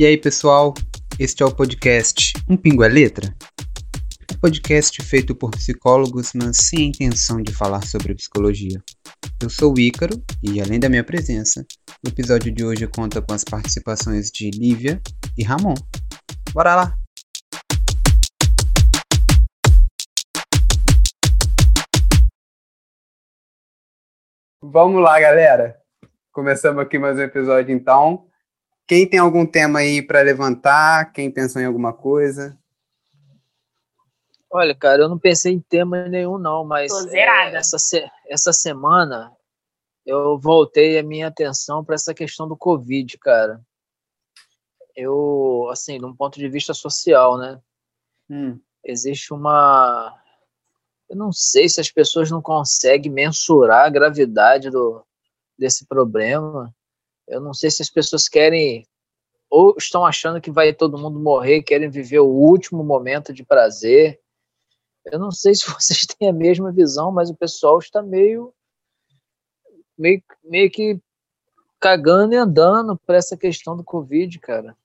E aí, pessoal? Este é o podcast Um Pingo é Letra? Podcast feito por psicólogos, mas sem a intenção de falar sobre psicologia. Eu sou o Ícaro e, além da minha presença, o episódio de hoje conta com as participações de Lívia e Ramon. Bora lá! Vamos lá, galera. Começamos aqui mais um episódio, então. Quem tem algum tema aí para levantar? Quem pensou em alguma coisa? Olha, cara, eu não pensei em tema nenhum, não, mas é, essa, essa semana eu voltei a minha atenção para essa questão do Covid, cara. Eu, assim, de um ponto de vista social, né? Hum. Existe uma eu não sei se as pessoas não conseguem mensurar a gravidade do, desse problema. Eu não sei se as pessoas querem ou estão achando que vai todo mundo morrer, querem viver o último momento de prazer. Eu não sei se vocês têm a mesma visão, mas o pessoal está meio meio, meio que cagando e andando para essa questão do Covid, cara.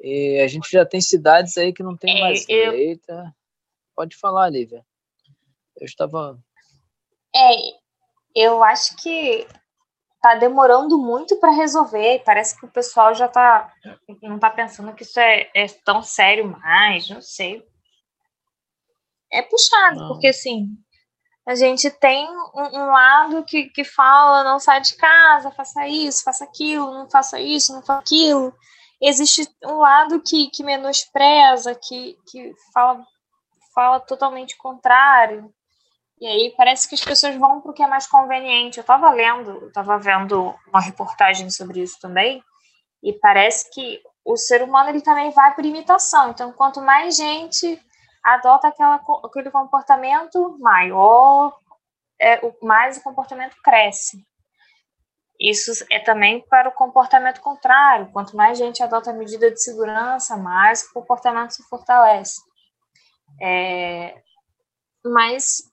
E a gente já tem cidades aí que não tem É, mais eu- leita. Pode falar, Lívia. Eu estava É, eu acho que tá demorando muito para resolver. Parece que o pessoal já tá não tá pensando que isso é, é tão sério mais, não sei. É puxado, Não. porque assim, a gente tem um, um lado que, que fala não sai de casa, faça isso, faça aquilo, não faça isso, não faça aquilo. Existe um lado que, que menospreza, que, que fala, fala totalmente contrário. E aí parece que as pessoas vão para o que é mais conveniente. Eu estava lendo, estava vendo uma reportagem sobre isso também, e parece que o ser humano ele também vai por imitação. Então, quanto mais gente adota aquela, aquele comportamento, maior, é, mais o comportamento cresce. Isso é também para o comportamento contrário. Quanto mais gente adota a medida de segurança, mais o comportamento se fortalece. É, mas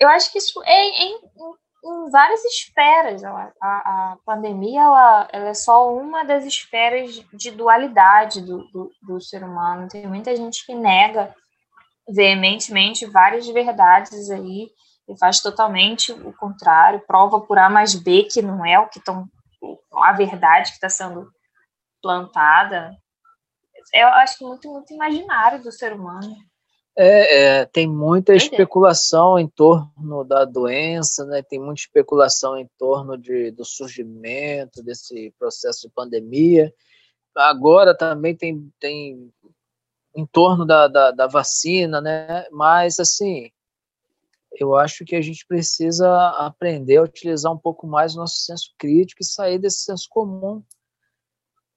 eu acho que isso é em, em- várias esferas. ela- A, a pandemia ela, ela é só uma das esferas de dualidade do, do, do ser humano. Tem muita gente que nega veementemente várias verdades aí e faz totalmente o contrário, prova por A mais B que não é o que estão a verdade que está sendo plantada. Eu acho que muito, muito imaginário do ser humano. É, é, tem muita Doideira. especulação em torno da doença, né? Tem muita especulação em torno de, do surgimento desse processo de pandemia. Agora também tem, tem em torno da, da, da vacina, né? Mas assim, eu acho que a gente precisa aprender a utilizar um pouco mais o nosso senso crítico e sair desse senso comum.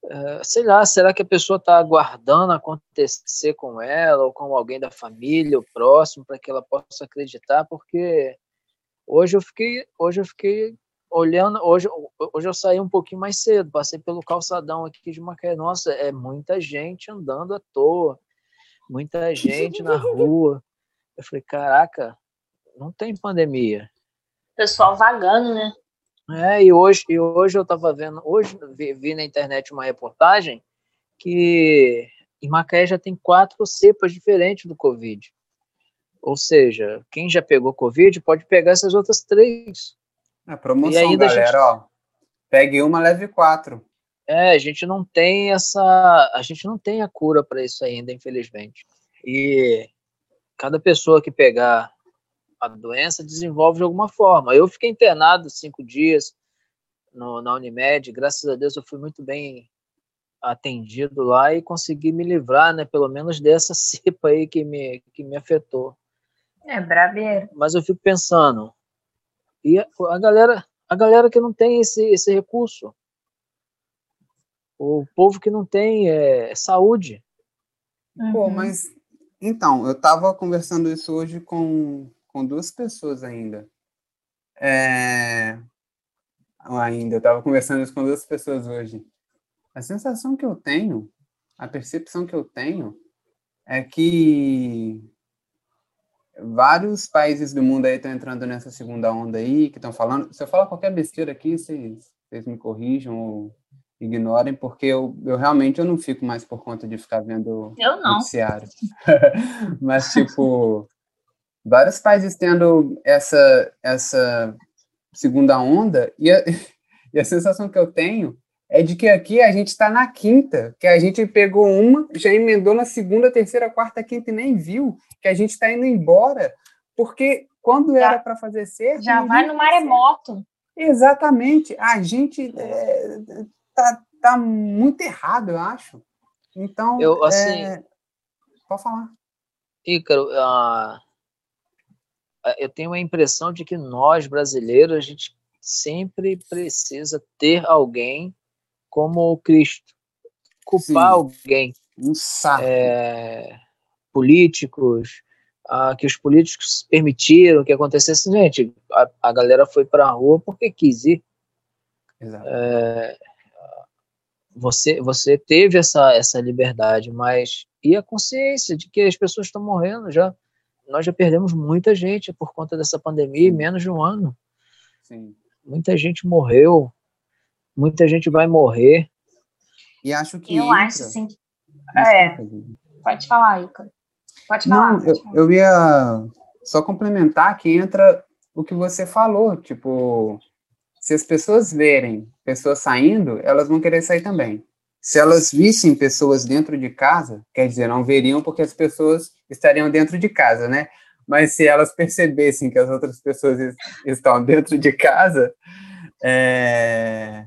É, sei lá, será que a pessoa está aguardando acontecer com ela ou com alguém da família, o próximo, para que ela possa acreditar? Porque hoje eu fiquei, hoje eu fiquei olhando, hoje, hoje eu saí um pouquinho mais cedo, passei pelo calçadão aqui de Macaé. Nossa, é muita gente andando à toa, muita gente na rua. Eu falei, caraca, não tem pandemia. Pessoal vagando, né? É, e hoje, e hoje eu estava vendo, hoje vi, vi na internet uma reportagem que em Macaé já tem quatro cepas diferentes do Covid. Ou seja, quem já pegou Covid pode pegar essas outras três. A promoção, E ainda a galera, gente- ó. Pegue uma, leve quatro. É, a gente não tem essa, a gente não tem a cura para isso ainda, infelizmente. E cada pessoa que pegar a doença desenvolve de alguma forma. Eu fiquei internado cinco dias no, na Unimed, graças a Deus eu fui muito bem atendido lá e consegui me livrar, né, pelo menos dessa cepa aí que me, que me afetou. É brabeiro. Mas eu fico pensando, e a, a galera, a galera que não tem esse, esse recurso, o povo que não tem é, saúde. Pô, Uhum. mas então, eu tava conversando isso hoje com, com duas pessoas ainda. É, ainda, eu tava conversando isso com duas pessoas hoje. A sensação que eu tenho, a percepção que eu tenho, é que vários países do mundo aí estão entrando nessa segunda onda aí, que estão falando. Se eu falar qualquer besteira aqui, vocês, vocês me corrijam ou ignorem, porque eu, eu realmente eu não fico mais por conta de ficar vendo eu não. noticiário. Mas, tipo, vários países tendo essa, essa segunda onda, e a, e a sensação que eu tenho é de que aqui a gente está na quinta, que a gente pegou uma, já emendou na segunda, terceira, quarta, quinta e nem viu, que a gente está indo embora, porque quando já, era para fazer certo. Já vai no maremoto. Exatamente. A gente é, tá, tá muito errado, eu acho. Então. Eu, assim. É... Pode falar. Ícaro, uh, eu tenho a impressão de que nós, brasileiros, a gente sempre precisa ter alguém como o Cristo. Culpar Sim. alguém. Um saco. É, políticos, ah, que os políticos permitiram que acontecesse. Gente, a, a galera foi para a rua porque quis ir. Exato. É, você, você teve essa, essa liberdade, mas e a consciência de que as pessoas estão morrendo já? Nós já perdemos muita gente por conta dessa pandemia em menos de um ano. Sim. Muita gente morreu, muita gente vai morrer. E acho que. Eu entra... acho sim. É. Pode falar, Ica. Pode falar. Não, eu, eu ia só complementar que entra o que você falou, tipo, se as pessoas verem pessoas saindo, elas vão querer sair também. Se elas vissem pessoas dentro de casa, quer dizer, não veriam porque as pessoas estariam dentro de casa, né? Mas se elas percebessem que as outras pessoas estão dentro de casa, é,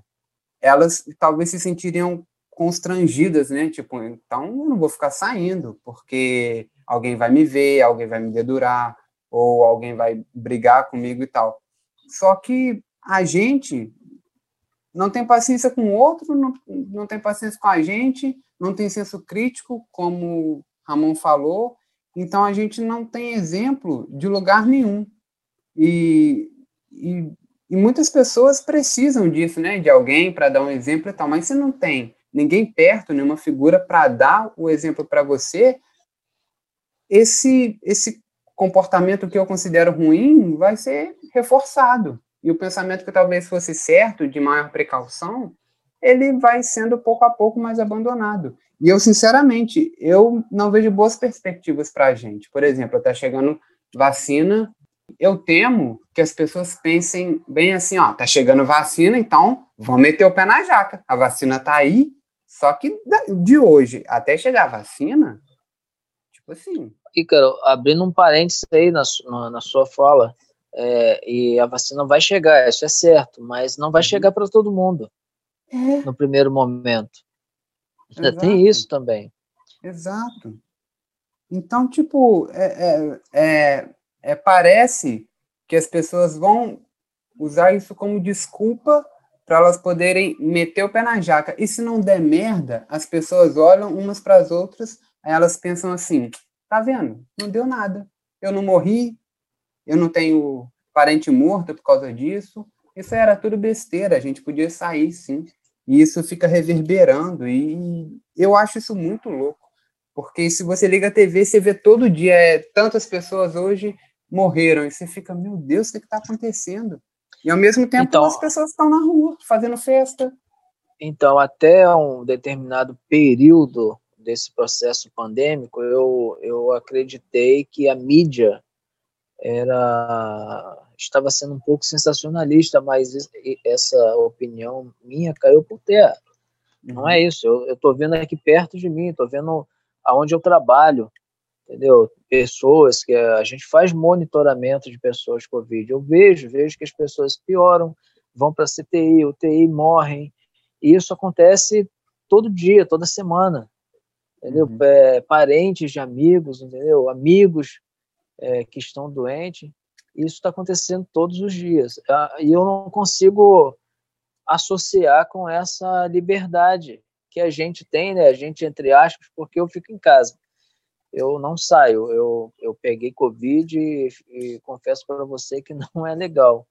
elas talvez se sentiriam constrangidas, né? Tipo, então eu não vou ficar saindo, porque alguém vai me ver, alguém vai me dedurar, ou alguém vai brigar comigo e tal. Só que a gente não tem paciência com o outro, não, não tem paciência com a gente, não tem senso crítico, como Ramon falou, então a gente não tem exemplo de lugar nenhum. E, e e muitas pessoas precisam disso, né? De alguém para dar um exemplo e tal. Mas se não tem ninguém perto, nenhuma figura para dar o exemplo para você, esse, esse comportamento que eu considero ruim vai ser reforçado. E o pensamento que talvez fosse certo, de maior precaução, ele vai sendo pouco a pouco mais abandonado. E eu, sinceramente, eu não vejo boas perspectivas para a gente. Por exemplo, está chegando vacina eu temo que as pessoas pensem bem assim, ó, tá chegando vacina, então vamos meter o pé na jaca. A vacina tá aí, só que de hoje até chegar a vacina, tipo assim. Ícaro, abrindo um parênteses aí na, na, na sua fala, é, e a vacina vai chegar, isso é certo, mas não vai uhum. chegar para todo mundo é. no primeiro momento. Ainda tem isso também. Exato. Então, tipo, é, é, é é, parece que as pessoas vão usar isso como desculpa para elas poderem meter o pé na jaca. E se não der merda, as pessoas olham umas para as outras, aí elas pensam assim: tá vendo? Não deu nada. Eu não morri, eu não tenho parente morto por causa disso. Isso era tudo besteira, a gente podia sair sim. E isso fica reverberando, e eu acho isso muito louco. Porque se você liga a TV, você vê todo dia é, tantas pessoas hoje morreram. E você fica, meu Deus, o que está acontecendo? E ao mesmo tempo então, as pessoas estão na rua, fazendo festa. Então, até um determinado período desse processo pandêmico, eu, eu acreditei que a mídia era estava sendo um pouco sensacionalista, mas essa opinião minha caiu por terra. Não é uhum. isso. Eu estou vendo aqui perto de mim, estou vendo aonde eu trabalho, entendeu? Pessoas que a gente faz monitoramento de pessoas com Covid. Eu vejo, vejo que as pessoas pioram, vão para CTI, UTI, morrem. E isso acontece todo dia, toda semana, entendeu? Uhum. É, parentes de amigos, entendeu? Amigos é, que estão doentes. Isso está acontecendo todos os dias. Ah, e eu não consigo associar com essa liberdade que a gente tem, né? A gente, entre aspas, porque eu fico em casa eu não saio. Eu, eu peguei Covid e, e confesso para você que não é legal.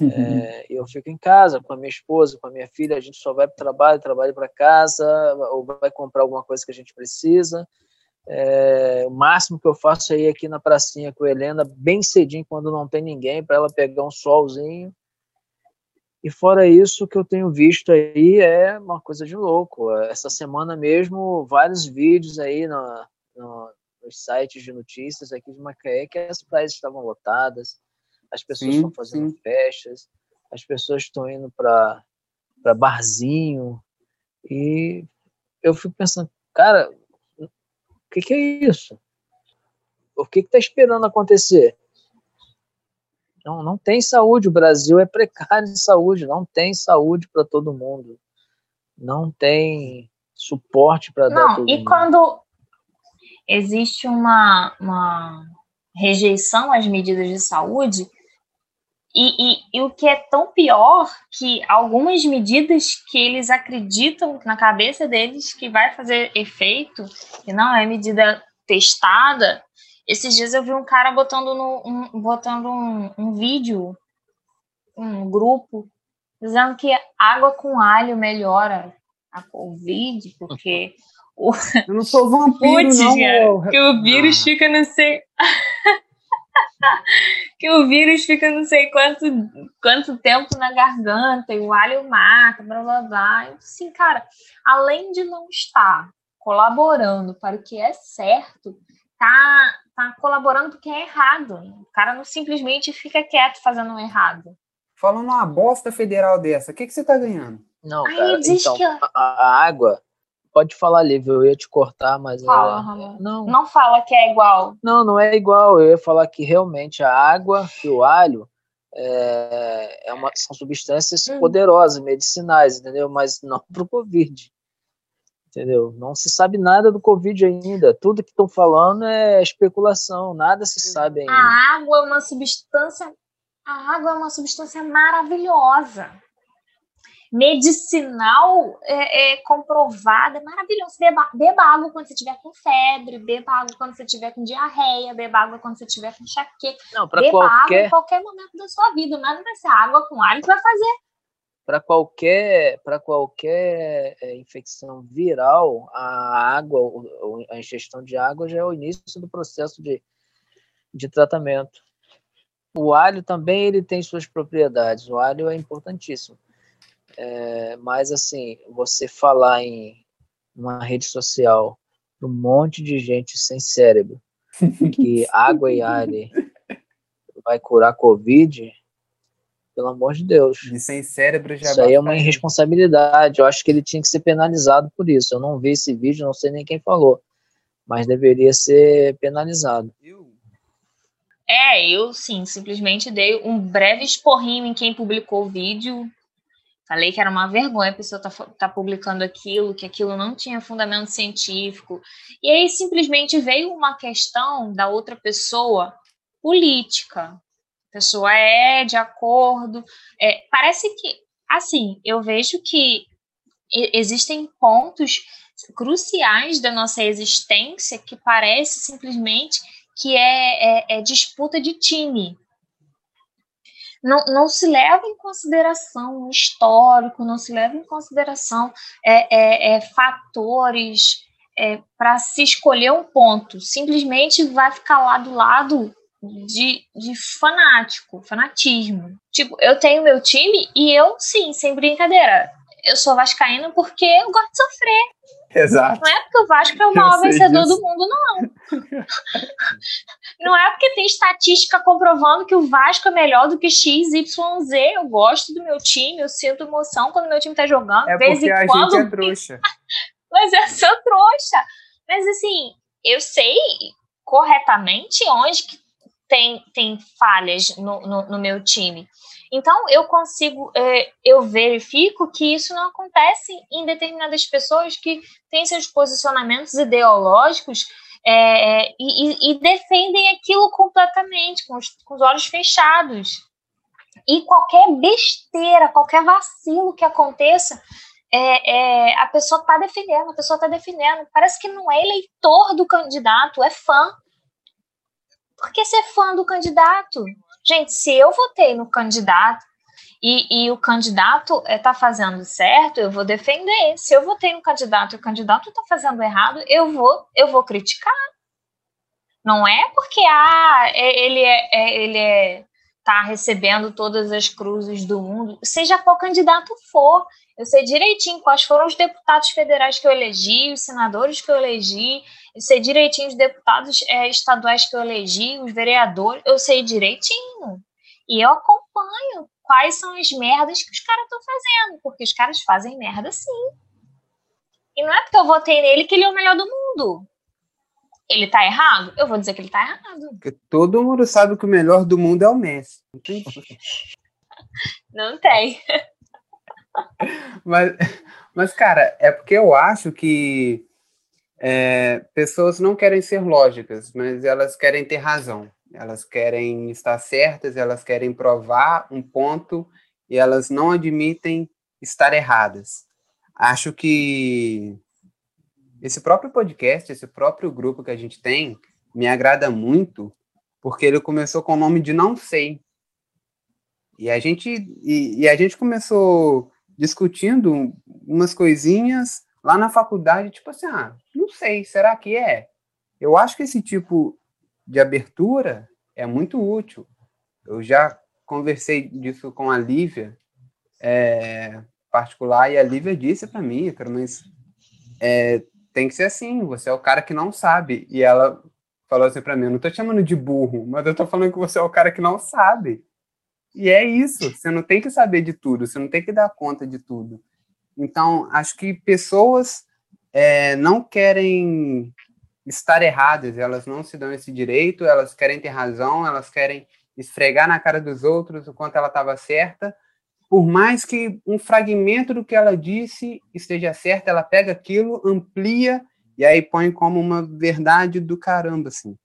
É, eu fico em casa com a minha esposa, com a minha filha, a gente só vai para o trabalho, trabalho para casa, ou vai comprar alguma coisa que a gente precisa. É, o máximo que eu faço é ir aqui na pracinha com a Helena, bem cedinho, quando não tem ninguém, para ela pegar um solzinho. E fora isso, o que eu tenho visto aí é uma coisa de louco. Essa semana mesmo, vários vídeos aí no, no, nos sites de notícias aqui de Macaé que as praias estavam lotadas, as pessoas sim, estão fazendo sim. festas, as pessoas estão indo para barzinho. E eu fico pensando, cara, que, que é isso? O que está esperando acontecer? Não, não tem saúde. O Brasil é precário de saúde. Não tem saúde para todo mundo. Não tem suporte para dar todo e mundo. quando existe uma, uma rejeição às medidas de saúde, e, e, e, o que é tão pior que algumas medidas que eles acreditam na cabeça deles que vai fazer efeito, e não é medida testada, esses dias eu vi um cara botando, no, um, botando um, um vídeo, um grupo, dizendo que água com alho melhora a Covid, porque o, eu não sou vampiro, Putz, não. Cara, que o vírus ah. fica não sei. que o vírus fica não sei quanto, quanto tempo na garganta e o alho mata, blá blá blá. Assim, cara, além de não estar colaborando para o que é certo, tá, tá colaborando porque é errado. O cara não simplesmente fica quieto fazendo um errado. Falando uma bosta federal dessa, o que, que você tá ganhando? Não, cara, então, que... a, água, pode falar, Lívia, eu ia te cortar, mas... Fala, Ramon. Não. não fala que é igual. Não, não é igual, eu ia falar que realmente a água e o alho é, é uma, são substâncias hum. poderosas, medicinais, entendeu? Mas não para o Covid entendeu? Não se sabe nada do Covid ainda. Tudo que estão falando é especulação, nada se sabe ainda. A água é uma substância, a água é uma substância maravilhosa. Medicinal é, é comprovada, é maravilhoso. Beba, beba água quando você estiver com febre, beba água quando você estiver com diarreia, beba água quando você estiver com enxaqueca. Não, beba qualquer... água em qualquer momento da sua vida. Nada vai ser água com alho que vai fazer para qualquer para qualquer é, infecção viral, a água, a ingestão de água já é o início do processo de, de tratamento. O alho também ele tem suas propriedades. O alho é importantíssimo. É, mas assim, você falar em uma rede social um monte de gente sem cérebro que água e alho vai curar covid, pelo amor de Deus. E sem cérebro já Isso aí é uma irresponsabilidade. Eu acho que ele tinha que ser penalizado por isso. Eu não vi esse vídeo, não sei nem quem falou. Mas deveria ser penalizado. É, eu sim, simplesmente dei um breve esporrinho em quem publicou o vídeo. Falei que era uma vergonha a pessoa estar tá, tá publicando aquilo, que aquilo não tinha fundamento científico. E aí simplesmente veio uma questão da outra pessoa política pessoa é de acordo. É, parece que, assim, eu vejo que existem pontos cruciais da nossa existência que parece simplesmente que é, é, é disputa de time. Não, não, se leva em consideração o histórico, não se leva em consideração é, é, é fatores é, para se escolher um ponto. Simplesmente vai ficar lá do lado de, de fanático, fanatismo. Tipo, eu tenho meu time e eu, sim, sem brincadeira, eu sou vascaíno porque eu gosto de sofrer. Exato. Não é porque o Vasco é o maior vencedor disso. do mundo, não. não é porque tem estatística comprovando que o Vasco é melhor do que X, Y, Z. Eu gosto do meu time, eu sinto emoção quando meu time tá jogando. É porque a quando... gente é trouxa. Mas eu sou trouxa. Mas assim, eu sei corretamente onde que tem, tem falhas no, no, no meu time. Então, eu consigo, é, eu verifico que isso não acontece em determinadas pessoas que têm seus posicionamentos ideológicos é, e, e, defendem aquilo completamente, com os, com os olhos fechados. E qualquer besteira, qualquer vacilo que aconteça, é, é, a pessoa está defendendo, a pessoa está defendendo. Parece que não é eleitor do candidato, é fã. Porque ser fã do candidato. Gente, se eu votei no candidato e, e o candidato está eh, fazendo certo, eu vou defender. Se eu votei no candidato e o candidato está fazendo errado, eu vou, eu vou criticar. Não é porque ah, é, ele é, é ele é tá recebendo todas as cruzes do mundo, seja qual candidato for. Eu sei direitinho quais foram os deputados federais que eu elegi, os senadores que eu elegi, eu sei direitinho os deputados é, estaduais que eu elegi, os vereadores, eu sei direitinho. E eu acompanho quais são as merdas que os caras estão fazendo, porque os caras fazem merda sim. E não é porque eu votei nele que ele é o melhor do mundo. Ele tá errado? Eu vou dizer que ele tá errado. Porque todo mundo sabe que o melhor do mundo é o Messi. Não tem. não tem. mas, mas, cara, é porque eu acho que é, pessoas não querem ser lógicas, mas elas querem ter razão. Elas querem estar certas, elas querem provar um ponto e elas não admitem estar erradas. Acho que esse próprio podcast, esse próprio grupo que a gente tem, me agrada muito, porque ele começou com o nome de Não Sei. E a gente, e, e a gente começou discutindo umas coisinhas lá na faculdade, tipo assim, ah, não sei, será que é? Eu acho que esse tipo de abertura é muito útil. Eu já conversei disso com a Lívia, é, particular, e a Lívia disse para mim, cara, mas é, tem que ser assim, você é o cara que não sabe. E ela falou assim para mim, eu não tô te chamando de burro, mas eu tô falando que você é o cara que não sabe. E é isso, você não tem que saber de tudo, você não tem que dar conta de tudo. Então, acho que pessoas é, não querem estar erradas, elas não se dão esse direito, elas querem ter razão, elas querem esfregar na cara dos outros o quanto ela estava certa, por mais que um fragmento do que ela disse esteja certo, ela pega aquilo, amplia e aí põe como uma verdade do caramba, assim.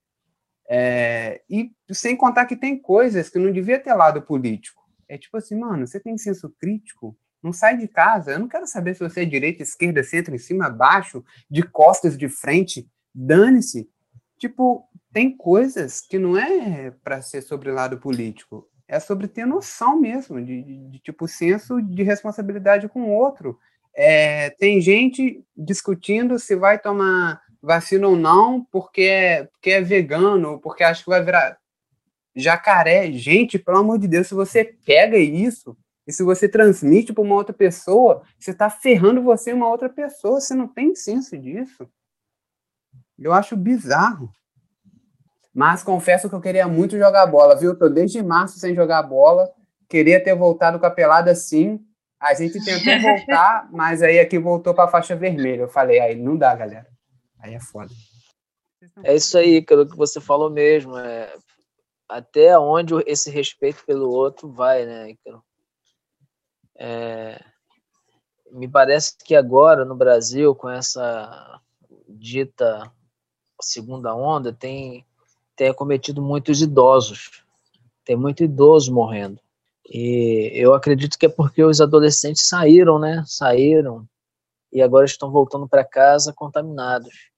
É, e sem contar que tem coisas que não devia ter lado político. É tipo assim, mano, você tem senso crítico? Não sai de casa. Eu não quero saber se você é direita, esquerda, centro, em cima, abaixo, de costas, de frente. Dane-se. Tipo, tem coisas que não é para ser sobre lado político. É sobre ter noção mesmo, de, de, de tipo, senso de responsabilidade com o outro. É, tem gente discutindo se vai tomar vacina ou não porque é, porque é vegano, porque acha que vai virar jacaré. Gente, pelo amor de Deus, se você pega isso e se você transmite para uma outra pessoa, você está ferrando você e uma outra pessoa. Você não tem senso disso. Eu acho bizarro. Mas confesso que eu queria muito jogar bola, viu? Tô desde março sem jogar bola. Queria ter voltado com a pelada sim. A gente tentou voltar, mas aí aqui voltou para a faixa vermelha. Eu falei, aí não dá, galera. Aí é foda. É isso aí, aquilo que você falou mesmo. É até onde esse respeito pelo outro vai, né, Icaro? É, me parece que agora no Brasil, com essa dita segunda onda, tem, tem acometido muitos idosos. Tem muito idoso morrendo. E eu acredito que é porque os adolescentes saíram, né? Saíram e agora estão voltando para casa contaminados.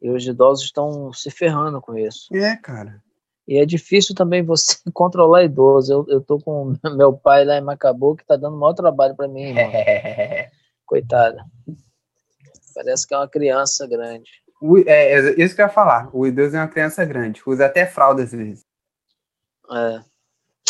E os idosos estão se ferrando com isso. É, cara. E é difícil também você controlar idoso. Eu, eu tô com meu pai lá em Macabu que tá dando maior trabalho para mim, irmão. Coitada. Parece que é uma criança grande. O, é, é, isso que eu ia falar. O idoso é uma criança grande. Usa até fralda às vezes. É.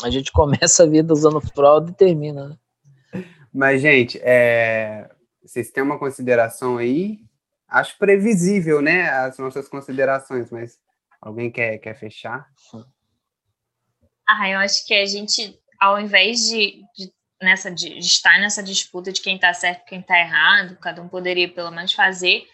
A gente começa a vida usando fralda e termina, né? Mas, gente, é... vocês têm uma consideração aí? Acho previsível, né? As nossas considerações, mas Alguém quer, quer fechar? Ah, eu acho que a gente, ao invés de, de nessa, de estar nessa disputa de quem está certo e quem está errado, cada um poderia pelo menos fazer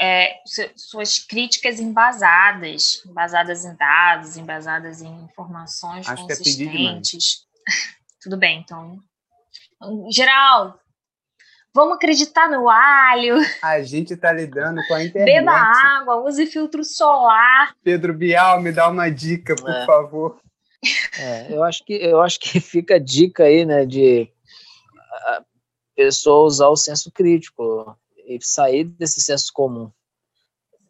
é, suas críticas embasadas, embasadas em dados, embasadas em informações Acho consistentes. É Tudo bem, então. Geral, Vamos acreditar no alho. A gente está lidando com a internet. Beba água, use filtro solar. Pedro Bial, me dá uma dica, por é. favor. É, eu acho que eu acho que fica a dica aí, né, de a pessoa usar o senso crítico e sair desse senso comum.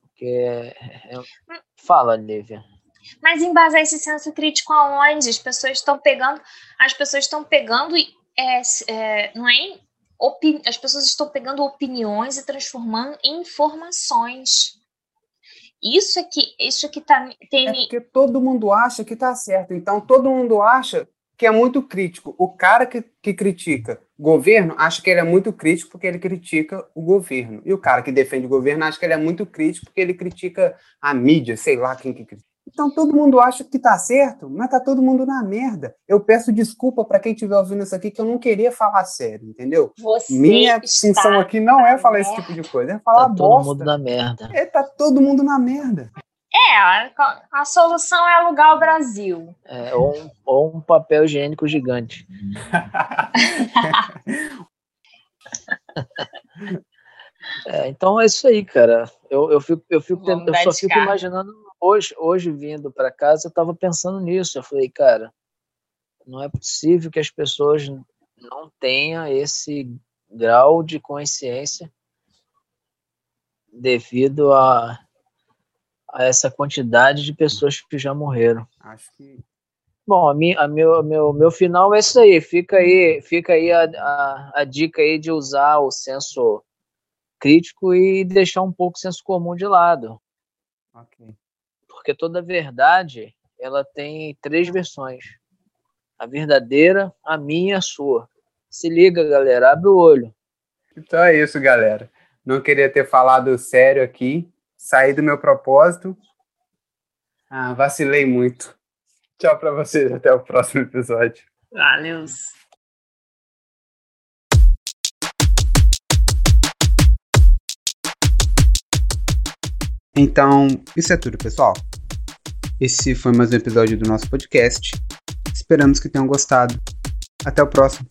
Porque é, é, fala, Lívia. Mas embasar esse senso crítico aonde? As pessoas estão pegando, as pessoas estão pegando é, é, não é as pessoas estão pegando opiniões e transformando em informações. Isso é que, isso é que tá, tem... É porque todo mundo acha que tá certo. Então, todo mundo acha que é muito crítico. O cara que, que critica governo acha que ele é muito crítico porque ele critica o governo. E o cara que defende o governo acha que ele é muito crítico porque ele critica a mídia, sei lá quem que critica. Então todo mundo acha que tá certo, mas tá todo mundo na merda. Eu peço desculpa para quem estiver ouvindo isso aqui que eu não queria falar sério, entendeu? Você Minha função aqui não é falar esse tipo de coisa, é falar Tá bosta. todo mundo na merda. É, tá todo mundo na merda. É, a, a solução é alugar o Brasil. É, ou, um, ou um papel higiênico gigante. É, então é isso aí, cara. Eu, eu, fico, eu, fico, Vamos eu só fico cara. imaginando hoje, hoje vindo para casa, eu tava pensando nisso. Eu falei, cara, não é possível que as pessoas não tenham esse grau de consciência devido a, a essa quantidade de pessoas que já morreram. Acho que Bom, a minha, a meu, meu, meu final é isso aí. Fica aí, fica aí a, a, a dica aí de usar o senso crítico e deixar um pouco o senso comum de lado. ok. Porque toda verdade, ela tem três versões. A verdadeira, a minha e a sua. Se liga, galera, abre o olho. Então é isso, galera. Não queria ter falado sério aqui. Saí do meu propósito. Ah, vacilei muito. Tchau pra vocês. Até o próximo episódio. Valeu. Então, isso é tudo, pessoal. Esse foi mais um episódio do nosso podcast. Esperamos que tenham gostado. Até o próximo.